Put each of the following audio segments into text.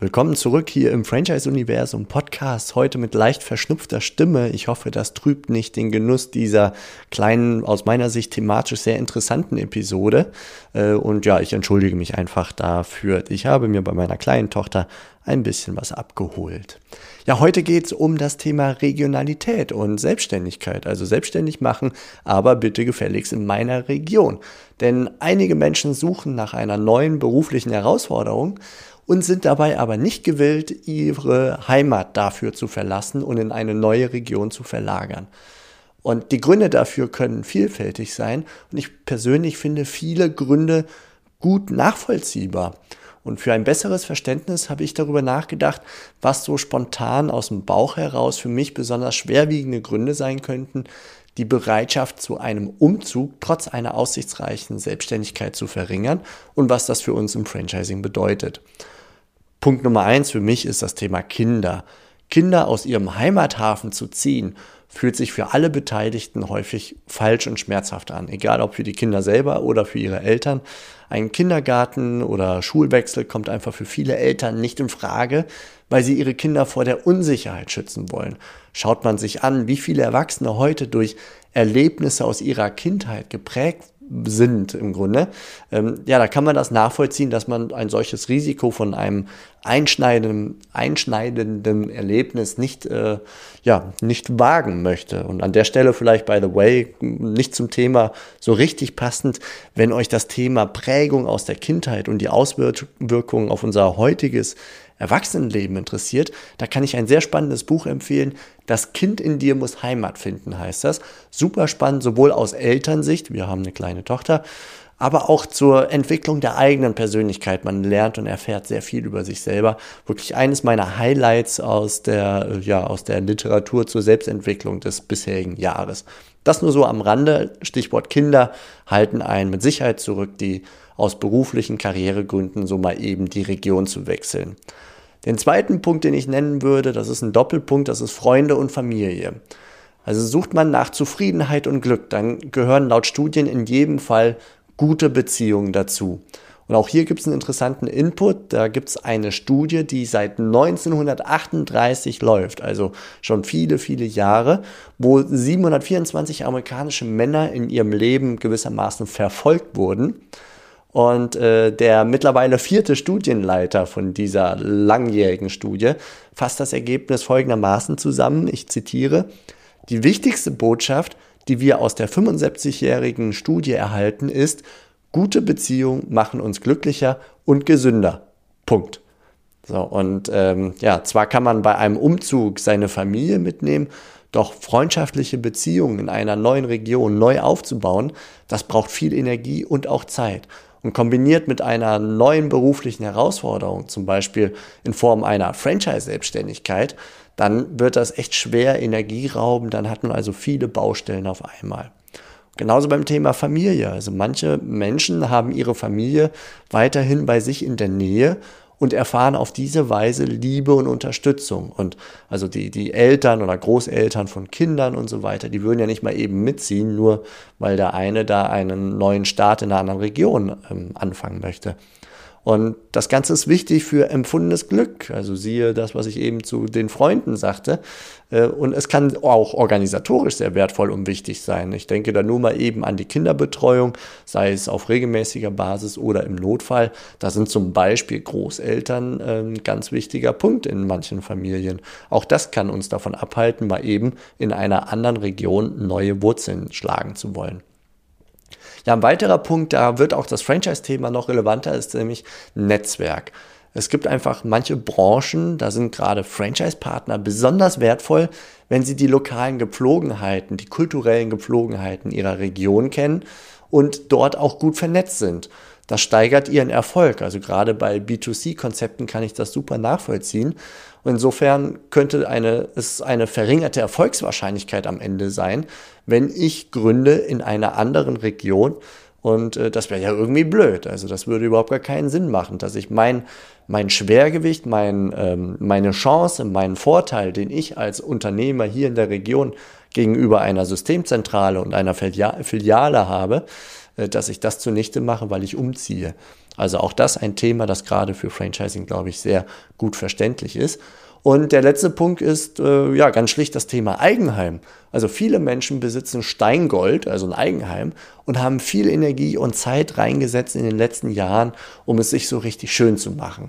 Willkommen zurück hier im Franchise-Universum Podcast, heute mit leicht verschnupfter Stimme. Ich hoffe, das trübt nicht den Genuss dieser kleinen, aus meiner Sicht thematisch sehr interessanten Episode. Äh, und ja, ich entschuldige mich einfach dafür. Ich habe mir bei meiner kleinen Tochter ein bisschen was abgeholt. Ja, heute geht es um das Thema Regionalität und Selbstständigkeit, also selbstständig machen, aber bitte gefälligst in meiner Region. Denn einige Menschen suchen nach einer neuen beruflichen Herausforderung und sind dabei aber nicht gewillt, ihre Heimat dafür zu verlassen und in eine neue Region zu verlagern. Und die Gründe dafür können vielfältig sein und ich persönlich finde viele Gründe gut nachvollziehbar. Und für ein besseres Verständnis habe ich darüber nachgedacht, was so spontan aus dem Bauch heraus für mich besonders schwerwiegende Gründe sein könnten, die Bereitschaft zu einem Umzug trotz einer aussichtsreichen Selbstständigkeit zu verringern und was das für uns im Franchising bedeutet. Punkt Nummer eins für mich ist das Thema Kinder. Kinder aus ihrem Heimathafen zu ziehen, fühlt sich für alle Beteiligten häufig falsch und schmerzhaft an. Egal ob für die Kinder selber oder für ihre Eltern. Ein Kindergarten oder Schulwechsel kommt einfach für viele Eltern nicht in Frage, weil sie ihre Kinder vor der Unsicherheit schützen wollen. Schaut man sich an, wie viele Erwachsene heute durch Erlebnisse aus ihrer Kindheit geprägt sind im Grunde, ähm, ja, da kann man das nachvollziehen, dass man ein solches Risiko von einem einschneidenden, einschneidenden Erlebnis nicht, äh, ja, nicht wagen möchte. Und an der Stelle vielleicht, by the way, nicht zum Thema so richtig passend, wenn euch das Thema Prägung aus der Kindheit und die Auswirkungen auf unser heutiges Erwachsenenleben interessiert, da kann ich ein sehr spannendes Buch empfehlen. Das Kind in dir muss Heimat finden, heißt das. Super spannend, sowohl aus Elternsicht, wir haben eine kleine Tochter, aber auch zur Entwicklung der eigenen Persönlichkeit. Man lernt und erfährt sehr viel über sich selber. Wirklich eines meiner Highlights aus der, ja, aus der Literatur zur Selbstentwicklung des bisherigen Jahres. Das nur so am Rande. Stichwort Kinder halten einen mit Sicherheit zurück, die aus beruflichen Karrieregründen so mal eben die Region zu wechseln. Den zweiten Punkt, den ich nennen würde, das ist ein Doppelpunkt, das ist Freunde und Familie. Also sucht man nach Zufriedenheit und Glück, dann gehören laut Studien in jedem Fall gute Beziehungen dazu. Und auch hier gibt es einen interessanten Input. Da gibt es eine Studie, die seit 1938 läuft, also schon viele, viele Jahre, wo 724 amerikanische Männer in ihrem Leben gewissermaßen verfolgt wurden. Und äh, der mittlerweile vierte Studienleiter von dieser langjährigen Studie fasst das Ergebnis folgendermaßen zusammen. Ich zitiere, die wichtigste Botschaft, die wir aus der 75-jährigen Studie erhalten, ist, gute Beziehungen machen uns glücklicher und gesünder. Punkt. So, und ähm, ja, zwar kann man bei einem Umzug seine Familie mitnehmen, doch freundschaftliche Beziehungen in einer neuen Region neu aufzubauen, das braucht viel Energie und auch Zeit. Und kombiniert mit einer neuen beruflichen Herausforderung, zum Beispiel in Form einer Franchise-Selbstständigkeit, dann wird das echt schwer Energie rauben, dann hat man also viele Baustellen auf einmal. Genauso beim Thema Familie. Also manche Menschen haben ihre Familie weiterhin bei sich in der Nähe und erfahren auf diese Weise Liebe und Unterstützung. Und also die, die Eltern oder Großeltern von Kindern und so weiter, die würden ja nicht mal eben mitziehen, nur weil der eine da einen neuen Start in einer anderen Region ähm, anfangen möchte. Und das Ganze ist wichtig für empfundenes Glück. Also siehe das, was ich eben zu den Freunden sagte. Äh, und es kann auch organisatorisch sehr wertvoll und wichtig sein. Ich denke da nur mal eben an die Kinderbetreuung, sei es auf regelmäßiger Basis oder im Notfall. Da sind zum Beispiel Großeltern ein ganz wichtiger Punkt in manchen Familien. Auch das kann uns davon abhalten, mal eben in einer anderen Region neue Wurzeln schlagen zu wollen. Ja, ein weiterer Punkt, da wird auch das Franchise-Thema noch relevanter, ist nämlich Netzwerk. Es gibt einfach manche Branchen, da sind gerade Franchise-Partner besonders wertvoll, wenn sie die lokalen Gepflogenheiten, die kulturellen Gepflogenheiten ihrer Region kennen und dort auch gut vernetzt sind. Das steigert ihren Erfolg. Also gerade bei B2C-Konzepten kann ich das super nachvollziehen. Und insofern könnte eine, es eine verringerte Erfolgswahrscheinlichkeit am Ende sein, wenn ich gründe in einer anderen Region. Und äh, das wäre ja irgendwie blöd. Also das würde überhaupt gar keinen Sinn machen, dass ich mein, mein Schwergewicht, mein, ähm, meine Chance, meinen Vorteil, den ich als Unternehmer hier in der Region gegenüber einer Systemzentrale und einer Filiale habe, äh, dass ich das zunichte mache, weil ich umziehe. Also auch das ein Thema, das gerade für Franchising, glaube ich, sehr gut verständlich ist. Und der letzte Punkt ist äh, ja ganz schlicht das Thema Eigenheim. Also viele Menschen besitzen Steingold, also ein Eigenheim, und haben viel Energie und Zeit reingesetzt in den letzten Jahren, um es sich so richtig schön zu machen.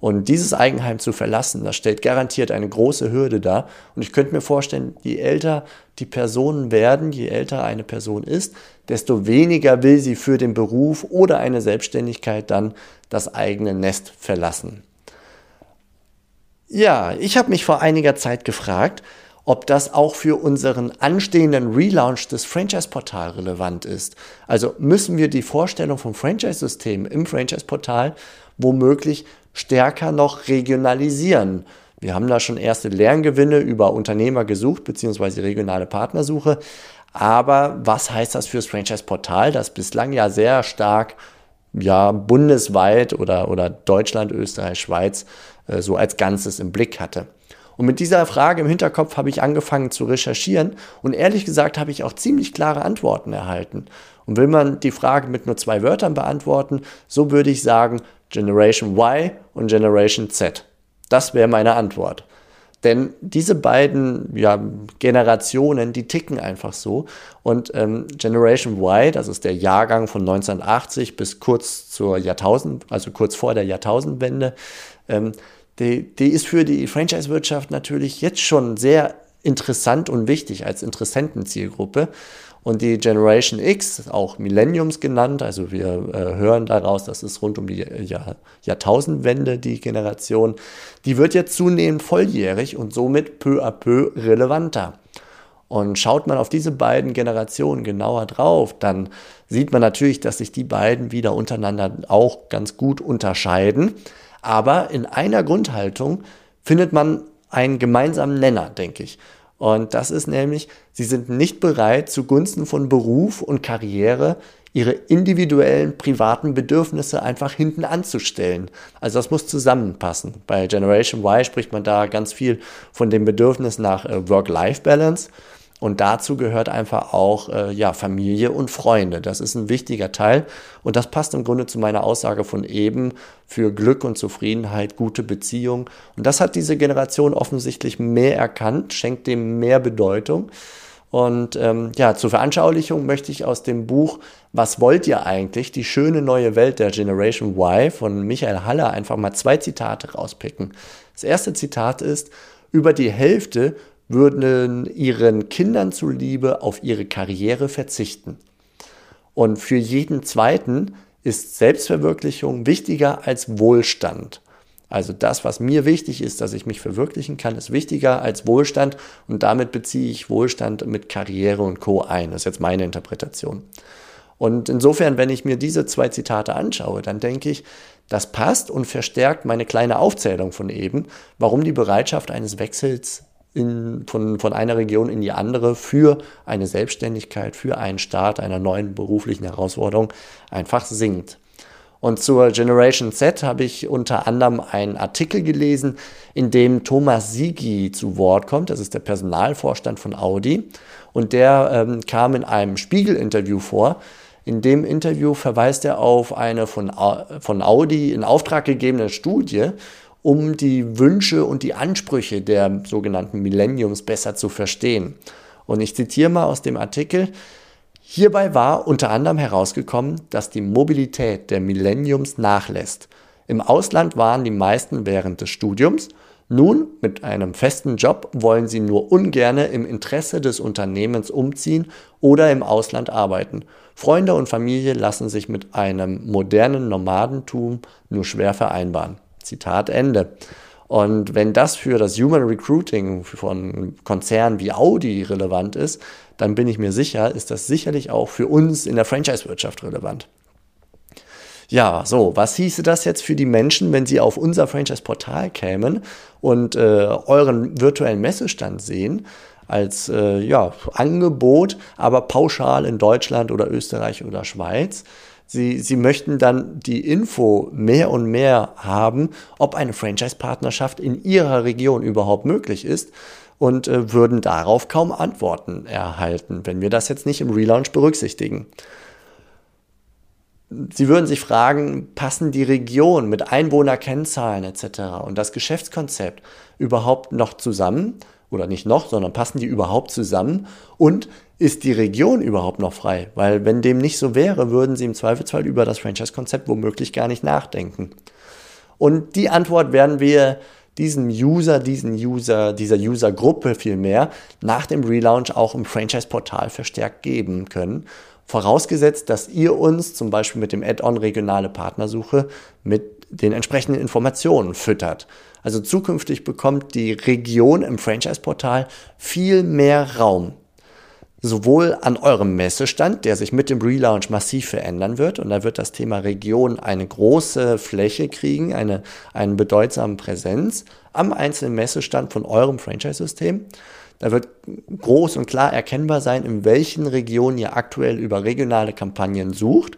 Und dieses Eigenheim zu verlassen, das stellt garantiert eine große Hürde dar. Und ich könnte mir vorstellen, je älter die Personen werden, je älter eine Person ist, desto weniger will sie für den Beruf oder eine Selbstständigkeit dann das eigene Nest verlassen. Ja, ich habe mich vor einiger Zeit gefragt, ob das auch für unseren anstehenden Relaunch des Franchise-Portal relevant ist. Also müssen wir die Vorstellung vom Franchise-System im Franchise-Portal womöglich stärker noch regionalisieren. Wir haben da schon erste Lerngewinne über Unternehmer gesucht, beziehungsweise regionale Partnersuche. Aber was heißt das fürs Franchise-Portal, das bislang ja sehr stark ja, bundesweit oder, oder Deutschland, Österreich, Schweiz äh, so als Ganzes im Blick hatte? Und mit dieser Frage im Hinterkopf habe ich angefangen zu recherchieren und ehrlich gesagt habe ich auch ziemlich klare Antworten erhalten. Und will man die Frage mit nur zwei Wörtern beantworten, so würde ich sagen Generation Y und Generation Z. Das wäre meine Antwort. Denn diese beiden ja, Generationen, die ticken einfach so. Und ähm, Generation Y, das ist der Jahrgang von 1980 bis kurz zur Jahrtausend, also kurz vor der Jahrtausendwende, ähm, die, die ist für die Franchise-Wirtschaft natürlich jetzt schon sehr interessant und wichtig als Interessentenzielgruppe. Und die Generation X, auch Millenniums genannt, also wir äh, hören daraus, dass es rund um die Jahr, Jahrtausendwende die Generation, die wird jetzt zunehmend volljährig und somit peu à peu relevanter. Und schaut man auf diese beiden Generationen genauer drauf, dann sieht man natürlich, dass sich die beiden wieder untereinander auch ganz gut unterscheiden. Aber in einer Grundhaltung findet man einen gemeinsamen Nenner, denke ich. Und das ist nämlich, sie sind nicht bereit, zugunsten von Beruf und Karriere ihre individuellen privaten Bedürfnisse einfach hinten anzustellen. Also das muss zusammenpassen. Bei Generation Y spricht man da ganz viel von dem Bedürfnis nach äh, Work-Life-Balance. Und dazu gehört einfach auch äh, ja, Familie und Freunde. Das ist ein wichtiger Teil. Und das passt im Grunde zu meiner Aussage von eben für Glück und Zufriedenheit, gute Beziehung. Und das hat diese Generation offensichtlich mehr erkannt, schenkt dem mehr Bedeutung. Und ähm, ja, zur Veranschaulichung möchte ich aus dem Buch Was wollt ihr eigentlich? Die schöne neue Welt der Generation Y von Michael Haller einfach mal zwei Zitate rauspicken. Das erste Zitat ist, über die Hälfte würden ihren Kindern zuliebe auf ihre Karriere verzichten. Und für jeden Zweiten ist Selbstverwirklichung wichtiger als Wohlstand. Also das, was mir wichtig ist, dass ich mich verwirklichen kann, ist wichtiger als Wohlstand und damit beziehe ich Wohlstand mit Karriere und Co ein. Das ist jetzt meine Interpretation. Und insofern, wenn ich mir diese zwei Zitate anschaue, dann denke ich, das passt und verstärkt meine kleine Aufzählung von eben, warum die Bereitschaft eines Wechsels in, von, von einer Region in die andere für eine Selbstständigkeit, für einen Start einer neuen beruflichen Herausforderung einfach sinkt. Und zur Generation Z habe ich unter anderem einen Artikel gelesen, in dem Thomas Sigi zu Wort kommt. Das ist der Personalvorstand von Audi. Und der ähm, kam in einem Spiegel-Interview vor. In dem Interview verweist er auf eine von, von Audi in Auftrag gegebene Studie um die Wünsche und die Ansprüche der sogenannten Millenniums besser zu verstehen. Und ich zitiere mal aus dem Artikel, Hierbei war unter anderem herausgekommen, dass die Mobilität der Millenniums nachlässt. Im Ausland waren die meisten während des Studiums. Nun, mit einem festen Job wollen sie nur ungerne im Interesse des Unternehmens umziehen oder im Ausland arbeiten. Freunde und Familie lassen sich mit einem modernen Nomadentum nur schwer vereinbaren. Zitat Ende. Und wenn das für das Human Recruiting von Konzernen wie Audi relevant ist, dann bin ich mir sicher, ist das sicherlich auch für uns in der Franchise-Wirtschaft relevant. Ja, so, was hieße das jetzt für die Menschen, wenn sie auf unser Franchise-Portal kämen und äh, euren virtuellen Messestand sehen? als äh, ja, Angebot, aber pauschal in Deutschland oder Österreich oder Schweiz. Sie, sie möchten dann die Info mehr und mehr haben, ob eine Franchise-Partnerschaft in ihrer Region überhaupt möglich ist und äh, würden darauf kaum Antworten erhalten, wenn wir das jetzt nicht im Relaunch berücksichtigen. Sie würden sich fragen, passen die Region mit Einwohnerkennzahlen etc. und das Geschäftskonzept überhaupt noch zusammen? Oder nicht noch, sondern passen die überhaupt zusammen? Und ist die Region überhaupt noch frei? Weil wenn dem nicht so wäre, würden Sie im Zweifelsfall über das Franchise-Konzept womöglich gar nicht nachdenken. Und die Antwort werden wir diesem User, diesen User, dieser User-Gruppe vielmehr nach dem Relaunch auch im Franchise-Portal verstärkt geben können vorausgesetzt, dass ihr uns zum Beispiel mit dem Add-on regionale Partnersuche mit den entsprechenden Informationen füttert. Also zukünftig bekommt die Region im Franchise-Portal viel mehr Raum. Sowohl an eurem Messestand, der sich mit dem Relaunch massiv verändern wird, und da wird das Thema Region eine große Fläche kriegen, eine, eine bedeutsame Präsenz am einzelnen Messestand von eurem Franchise-System. Da wird groß und klar erkennbar sein, in welchen Regionen ihr aktuell über regionale Kampagnen sucht.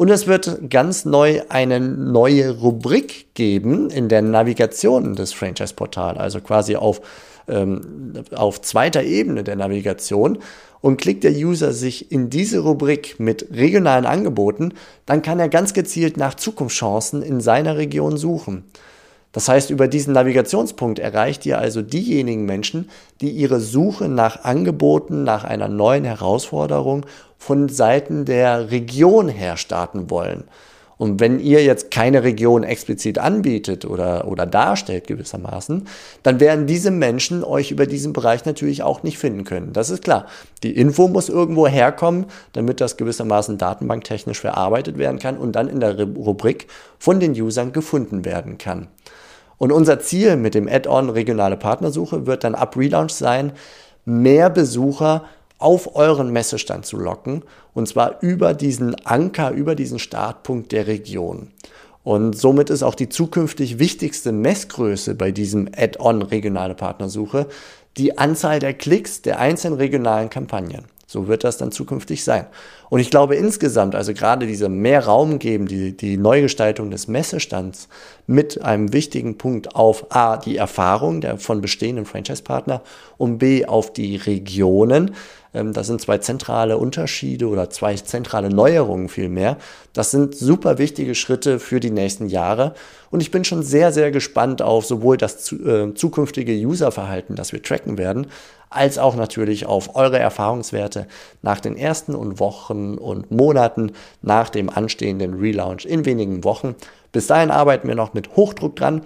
Und es wird ganz neu eine neue Rubrik geben in der Navigation des Franchise-Portals, also quasi auf, ähm, auf zweiter Ebene der Navigation. Und klickt der User sich in diese Rubrik mit regionalen Angeboten, dann kann er ganz gezielt nach Zukunftschancen in seiner Region suchen. Das heißt, über diesen Navigationspunkt erreicht ihr also diejenigen Menschen, die ihre Suche nach Angeboten, nach einer neuen Herausforderung von Seiten der Region her starten wollen. Und wenn ihr jetzt keine Region explizit anbietet oder, oder darstellt gewissermaßen, dann werden diese Menschen euch über diesen Bereich natürlich auch nicht finden können. Das ist klar. Die Info muss irgendwo herkommen, damit das gewissermaßen datenbanktechnisch verarbeitet werden kann und dann in der Rubrik von den Usern gefunden werden kann. Und unser Ziel mit dem Add-on regionale Partnersuche wird dann ab Relaunch sein, mehr Besucher auf euren Messestand zu locken und zwar über diesen Anker, über diesen Startpunkt der Region. Und somit ist auch die zukünftig wichtigste Messgröße bei diesem Add-on regionale Partnersuche die Anzahl der Klicks der einzelnen regionalen Kampagnen. So wird das dann zukünftig sein. Und ich glaube insgesamt, also gerade diese mehr Raum geben, die, die Neugestaltung des Messestands mit einem wichtigen Punkt auf A, die Erfahrung der, von bestehenden Franchise-Partner und B, auf die Regionen. Ähm, das sind zwei zentrale Unterschiede oder zwei zentrale Neuerungen vielmehr. Das sind super wichtige Schritte für die nächsten Jahre. Und ich bin schon sehr, sehr gespannt auf sowohl das äh, zukünftige Userverhalten, das wir tracken werden, als auch natürlich auf eure Erfahrungswerte nach den ersten und Wochen und Monaten nach dem anstehenden Relaunch in wenigen Wochen. Bis dahin arbeiten wir noch mit Hochdruck dran.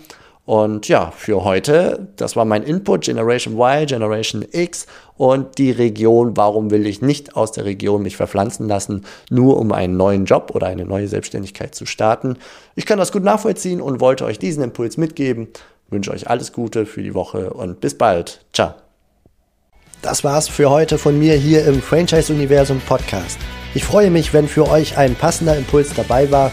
Und ja, für heute, das war mein Input, Generation Y, Generation X und die Region, warum will ich nicht aus der Region mich verpflanzen lassen, nur um einen neuen Job oder eine neue Selbstständigkeit zu starten. Ich kann das gut nachvollziehen und wollte euch diesen Impuls mitgeben. Ich wünsche euch alles Gute für die Woche und bis bald. Ciao. Das war's für heute von mir hier im Franchise-Universum Podcast. Ich freue mich, wenn für euch ein passender Impuls dabei war